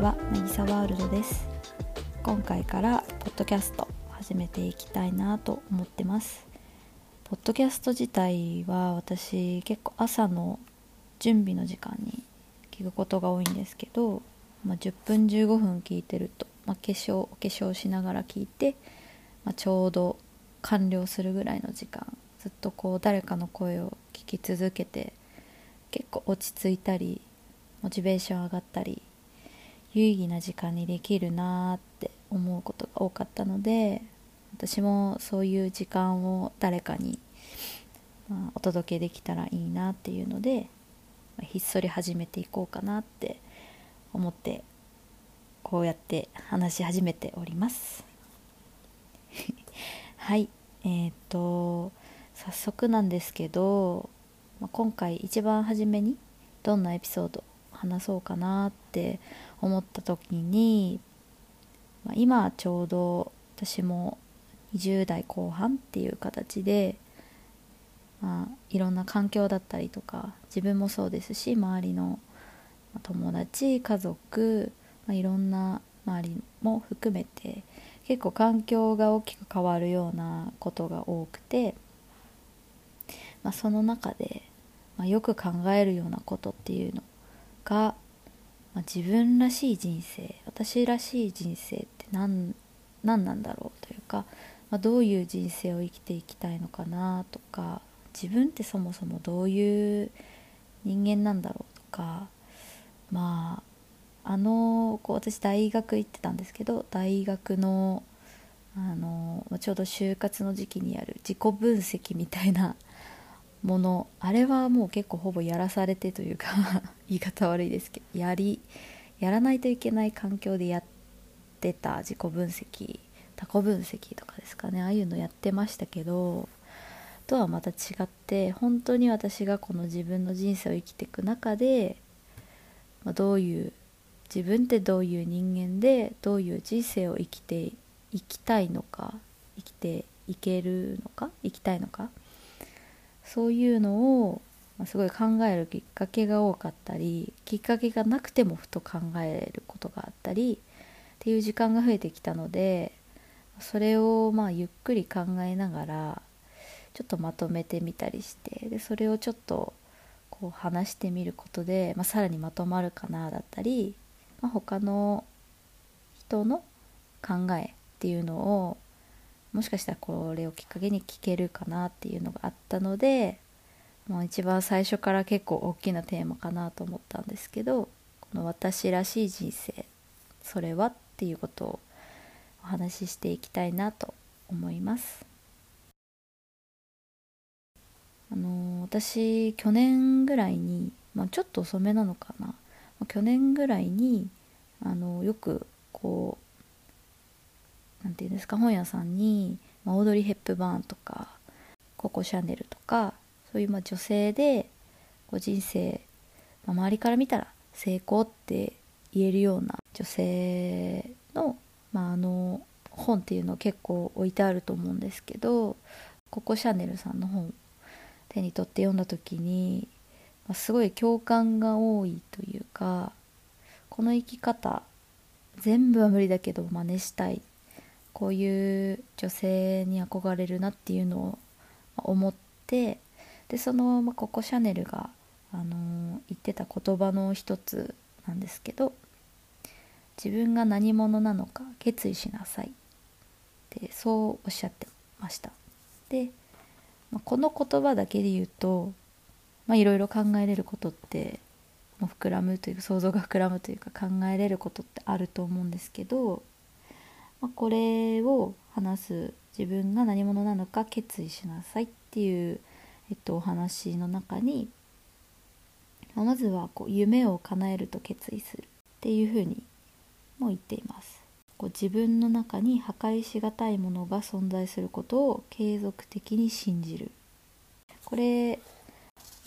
はなぎさワールドです。今回からポッドキャスト始めていきたいなと思ってます。ポッドキャスト自体は私結構朝の準備の時間に聞くことが多いんですけど、まあ、10分15分聞いてると、まあ、化粧お化粧しながら聞いて、まあ、ちょうど完了するぐらいの時間ずっとこう誰かの声を聞き続けて結構落ち着いたりモチベーション上がったり有意義な時間にできるなって思うことが多かったので私もそういう時間を誰かに、まあ、お届けできたらいいなっていうので、まあ、ひっそり始めていこうかなって思ってこうやって話し始めております。はいえー、っと早速なんですけど、まあ、今回一番初めにどんなエピソード話そうかなって思った時に、まあ、今ちょうど私も20代後半っていう形で、まあ、いろんな環境だったりとか自分もそうですし周りの友達家族、まあ、いろんな周りも含めて結構環境が大きく変わるようなことが多くて。まあ、その中で、まあ、よく考えるようなことっていうのが、まあ、自分らしい人生私らしい人生って何何なんだろうというか、まあ、どういう人生を生きていきたいのかなとか自分ってそもそもどういう人間なんだろうとかまああのこう私大学行ってたんですけど大学のあのちょうど就活の時期にやる自己分析みたいなものあれはもう結構ほぼやらされてというか言い方悪いですけどやりやらないといけない環境でやってた自己分析他己分析とかですかねああいうのやってましたけどとはまた違って本当に私がこの自分の人生を生きていく中で、まあ、どういう自分ってどういう人間でどういう人生を生きていきたいのか生きていけるのか生きたいのかそういうのを、すごい考えるきっかけが多かったりきっかけがなくてもふと考えることがあったりっていう時間が増えてきたのでそれをまあゆっくり考えながらちょっとまとめてみたりしてでそれをちょっとこう話してみることで、まあ、さらにまとまるかなだったり、まあ、他の人の考えっていうのをもしかしたらこれをきっかけに聞けるかなっていうのがあったのでもう一番最初から結構大きなテーマかなと思ったんですけどこの私らしい人生それはっていうことをお話ししていきたいなと思います。あの私去年ぐらいに、まあ、ちょっと遅めなのかな去年ぐらいにあのよくこう何て言うんですか本屋さんに、まあ、オードリー・ヘップバーンとかココ・シャネルとかそういうま女性でこう人生、まあ、周りから見たら成功って言えるような女性の,、まあ、あの本っていうの結構置いてあると思うんですけどココ・シャネルさんの本手に取って読んだ時に、まあ、すごい共感が多いというかこの生き方全部は無理だけど真似したいこういう女性に憧れるなっていうのを思ってでその、まあ、ココ・シャネルが、あのー、言ってた言葉の一つなんですけど自分が何者なのか決意しなさい。ってそうおっしゃってました。で、まあ、この言葉だけで言うといろいろ考えれることってもう膨らむというか想像が膨らむというか考えれることってあると思うんですけどまあ、これを話す自分が何者なのか決意しなさいっていう、えっと、お話の中に、ま、まずはこう夢を叶えると決意するっていうふうにも言っています。こう自分の中に破壊しがたいものが存在することを継続的に信じる。これ、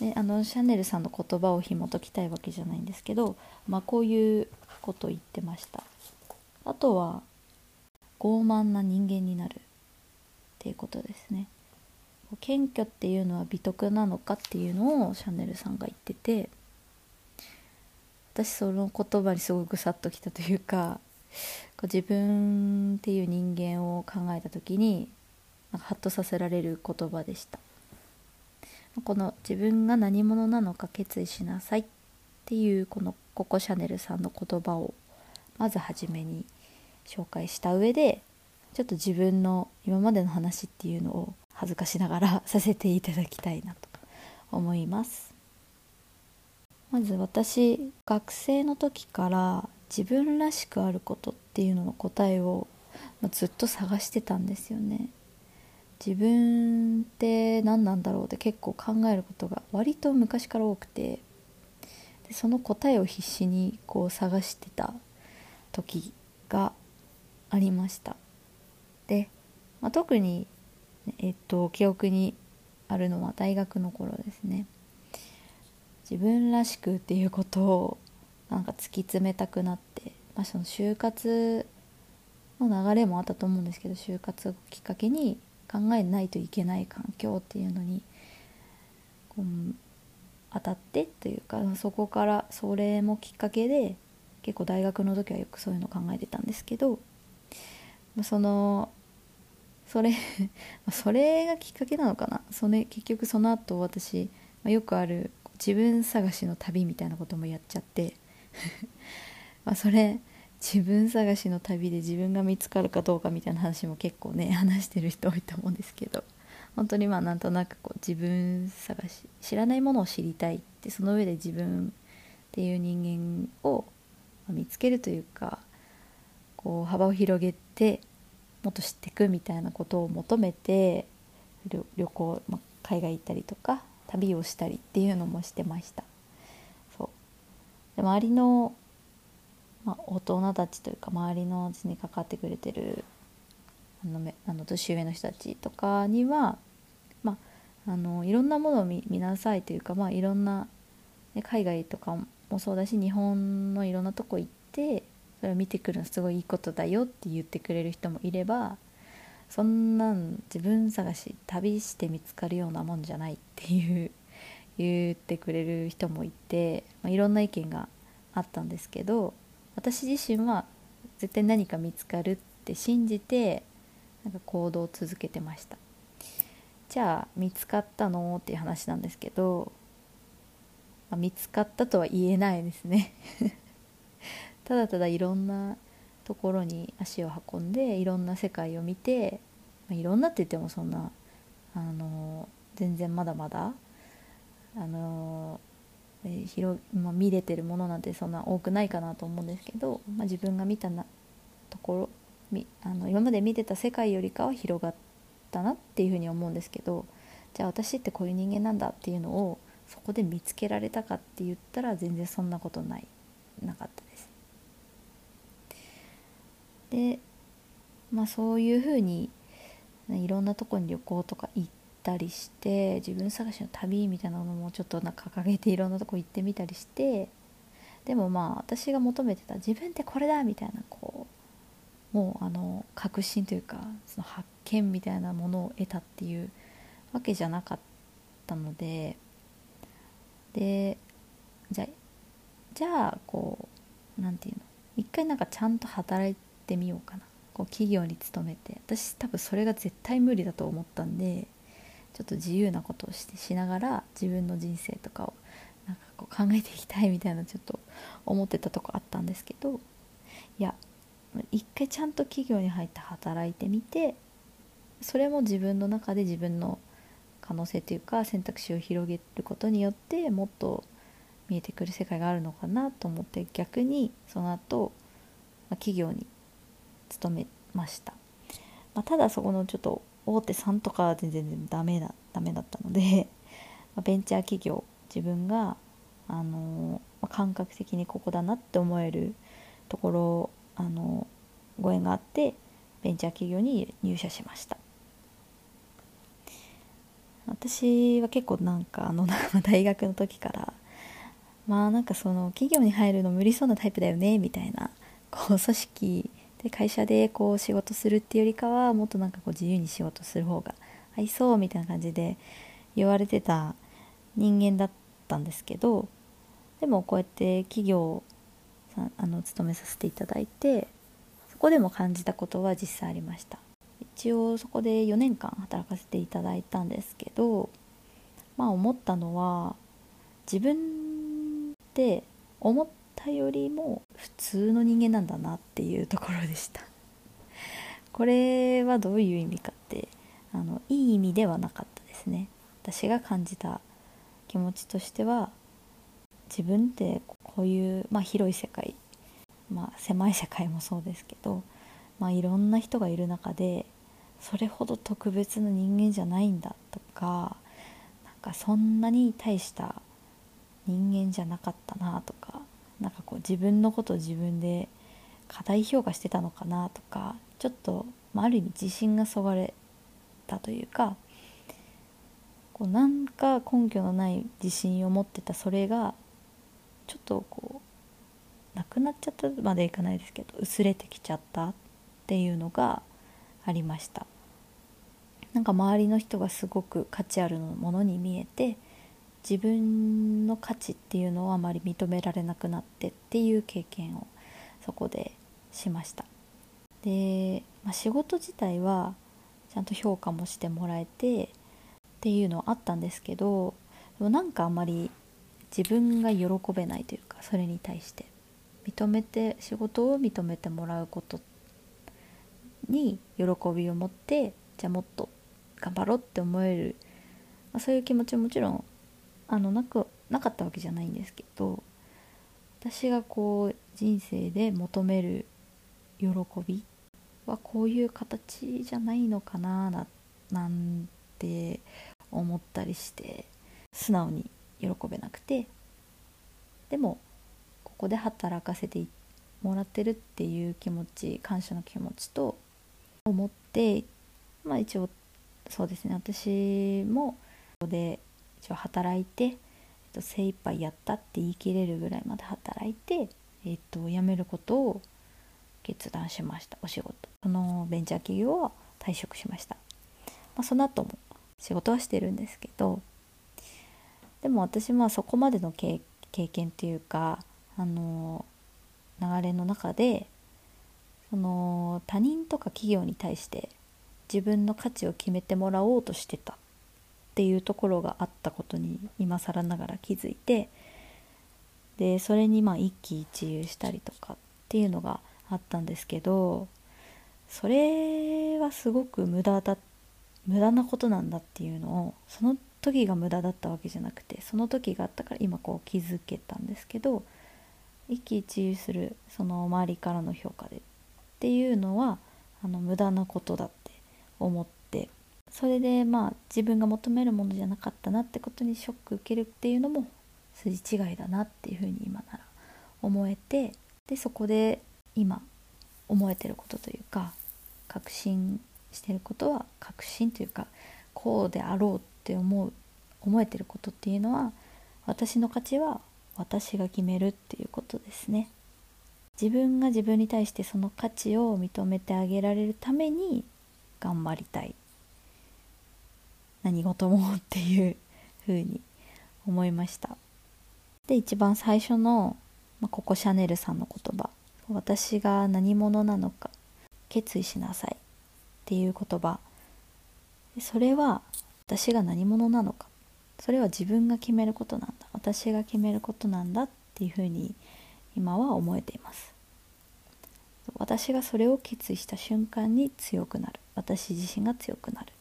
ね、あのシャネルさんの言葉を紐解きたいわけじゃないんですけど、まあ、こういうことを言ってました。あとは傲慢な人間になるっていうことですね。謙虚っていうのは美徳なのかっていうのをシャネルさんが言ってて私その言葉にすごくさっときたというか自分っていう人間を考えた時になんかハッとさせられる言葉でした。この自分が何者なのか決意しなさいっていうこのココ・シャネルさんの言葉をまず初めに紹介した上でちょっと自分の今までの話っていうのを恥ずかしながらさせていただきたいなと思います。まず私学生の時から自分らしくあることっていうのの答えをずっと探してたんですよね。自分って何なんだろうって結構考えることが割と昔から多くて。でその答えを必死にこう探してた時がありました。で、まあ、特にえっと記憶にあるのは大学の頃ですね。自分らしくっていうことをなんか突き詰めたくなって、まあ、その就活の流れもあったと思うんですけど就活をきっかけに考えないといけない環境っていうのにこう当たってというかそこからそれもきっかけで結構大学の時はよくそういうのを考えてたんですけどそのそれ それがきっかけなのかな？それ結局その後私、まあ、よくある自分探しの旅みたいなこともやっちゃって。まあそれ自分探しの旅で自分が見つかるかどうかみたいな話も結構ね 話してる人多いと思うんですけど。本当にまあなんとなくこう自分探し知らないものを知りたいってその上で自分っていう人間を見つけるというかこう幅を広げてもっと知っていくみたいなことを求めて旅行、まあ、海外行ったりとか旅をしたりっていうのもしてました。そう。で周りの、まあ、大人たちというか周りの私に関わってくれてるあのあの年上の人たちとかには、まあ、あのいろんなものを見見なさいというか、まあ、いろんな、ね、海外とかもそうだし日本のいろんなとこ行ってそれを見てくるのすごいいいことだよって言ってくれる人もいればそんなん自分探し旅して見つかるようなもんじゃないっていう 言ってくれる人もいて、まあ、いろんな意見があったんですけど私自身は絶対何か見つかるって信じてなんか行動を続けてました。じゃあ見つかったのっていう話なんですけど、まあ、見つかったとは言えないですね。ただただいろんなところに足を運んでいろんな世界を見て、まあ、いろんなって言ってもそんなあの全然まだまだあの広、まあ、見れてるものなんてそんな多くないかなと思うんですけど、まあ、自分が見たなところあの今まで見てた世界よりかは広がったなっていうふうに思うんですけどじゃあ私ってこういう人間なんだっていうのをそこで見つけられたかって言ったら全然そんなことないなかった。で。まあそういうふうにいろんなとこに旅行とか行ったりして自分探しの旅みたいなのもちょっとなんか掲げていろんなとこ行ってみたりしてでもまあ私が求めてた自分ってこれだみたいなこうもうあの確信というかその発見みたいなものを得たっていうわけじゃなかったのででじゃあじゃあこう何て言うの一回なんかちゃんと働いってみようかな。こう企業に勤めて。私多分それが絶対無理だと思ったんでちょっと自由なことをしてしながら自分の人生とかをなんかこう考えていきたいみたいなちょっと思ってたとこあったんですけどいや一回ちゃんと企業に入って働いてみてそれも自分の中で自分の可能性というか選択肢を広げることによってもっと見えてくる世界があるのかなと思って逆にその後、まあ、企業に勤めました、まあ、ただそこのちょっと大手さんとか全然ダメだダメだったので、まあ、ベンチャー企業自分があの、まあ、感覚的にここだなって思えるところあのご縁があってベンチャー企業に入社しました。私は結構なんかあの 大学の時からまあなんかその企業に入るの無理そうなタイプだよねみたいなこう組織で会社でこう仕事するっていうよりかはもっとなんかこう自由に仕事する方が合いそうみたいな感じで言われてた人間だったんですけどでもこうやって企業さんあの勤めさせていただいてそこでも感じたことは実際ありました。一応そこで4年間働かせていただいたんですけどまあ思ったのは自分って思ったよりも普通の人間なんだなっていうところでした。これはどういう意味かってあのいい意味ではなかったですね。私が感じた気持ちとしては自分ってこういう、まあ、広い世界、まあ、狭い世界もそうですけど、まあ、いろんな人がいる中でそれほど特別な人間じゃないんだとかなんかそんなに大した人間じゃなかったなとかなんかこう自分のことを自分で過大評価してたのかなとかちょっと、まあ、ある意味自信がそがれたというかこうなんか根拠のない自信を持ってたそれがちょっとこうなくなっちゃったまでいかないですけど薄れてきちゃったっていうのがありました。なんか周りの人がすごく価値あるものに見えて自分の価値っていうのをあまり認められなくなってっていう経験をそこでしました。で、まあ、仕事自体はちゃんと評価もしてもらえてっていうのはあったんですけどでもなんかあんまり自分が喜べないというかそれに対して。認めて仕事を認めてもらうことに喜びを持ってじゃあもっと頑張ろうって思える、まあ、そういう気持ちももちろんあのなくなかったわけじゃないんですけど私がこう人生で求める喜びはこういう形じゃないのかなななんて思ったりして素直に喜べなくてでもここで働かせてもらってるっていう気持ち感謝の気持ちと思ってまあ一応そうですね私もここで一応働いて、えっと、精一杯やったって言い切れるぐらいまで働いて、えっと、辞めることを決断しました。お仕事。そのベンチャー企業は退職しました、まあ、その後も仕事はしてるんですけどでも私はそこまでの経験っていうかあの流れの中でその他人とか企業に対して自分の価値を決めてもらおうとしてた。っていうところがあったことに今更ながら気づいてでそれにまあ一喜一憂したりとかっていうのがあったんですけどそれはすごく無駄だ無駄なことなんだっていうのをその時が無駄だったわけじゃなくてその時があったから今こう気づけたんですけど一喜一憂するその周りからの評価でっていうのはあの無駄なことだって思ってそれでまあ自分が求めるものじゃなかったなってことにショック受けるっていうのも筋違いだなっていうふうに今なら思えてでそこで今思えてることというか確信してることは確信というかこうであろうって思う思えてることっていうのは私の価値は私が決めるっていうことですね。自分が自分に対してその価値を認めてあげられるために頑張りたい。何事もっていうふうに思いました。で一番最初の、まあ、ここシャネルさんの言葉。私が何者なのか決意しなさい。っていう言葉。それは私が何者なのか。それは自分が決めることなんだ。私が決めることなんだ。っていうふうに今は思えています。私がそれを決意した瞬間に強くなる。私自身が強くなる。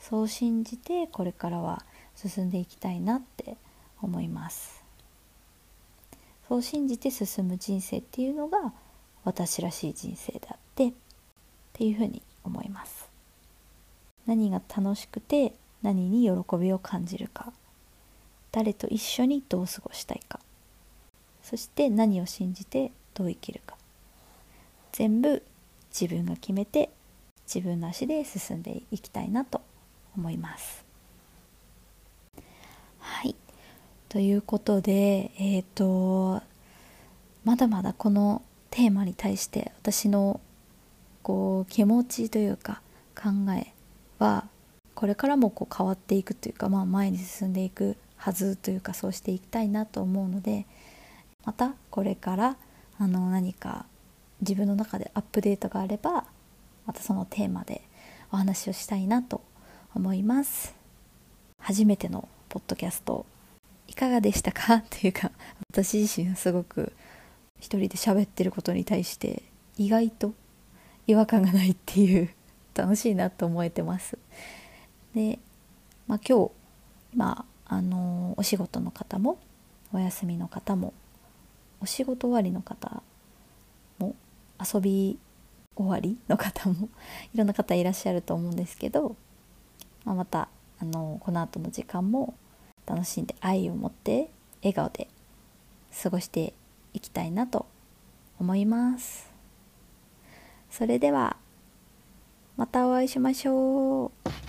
そう信じてこれからは進んでいきたいなって思います。そう信じて進む人生っていうのが私らしい人生であってっていうふうに思います。何が楽しくて何に喜びを感じるか。誰と一緒にどう過ごしたいか。そして何を信じてどう生きるか。全部自分が決めて自分の足で進んでいきたいなと思います。はい。ということでえっ、ー、とまだまだこのテーマに対して私のこう気持ちというか考えはこれからもこう変わっていくというか、まあ、前に進んでいくはずというかそうしていきたいなと思うのでまたこれからあの何か自分の中でアップデートがあればまたそのテーマでお話をしたいなと思います。初めてのポッドキャストいかがでしたか？っていうか私自身はすごく一人で喋ってることに対して意外と違和感がないっていう楽しいなと思えてます。で、まあ、今日今あのお仕事の方もお休みの方もお仕事終わりの方も遊び終わりの方もいろんな方いらっしゃると思うんですけど、まあ、またあのこの後の時間も楽しんで愛を持って笑顔で過ごしていきたいなと思います。それではまたお会いしましょう。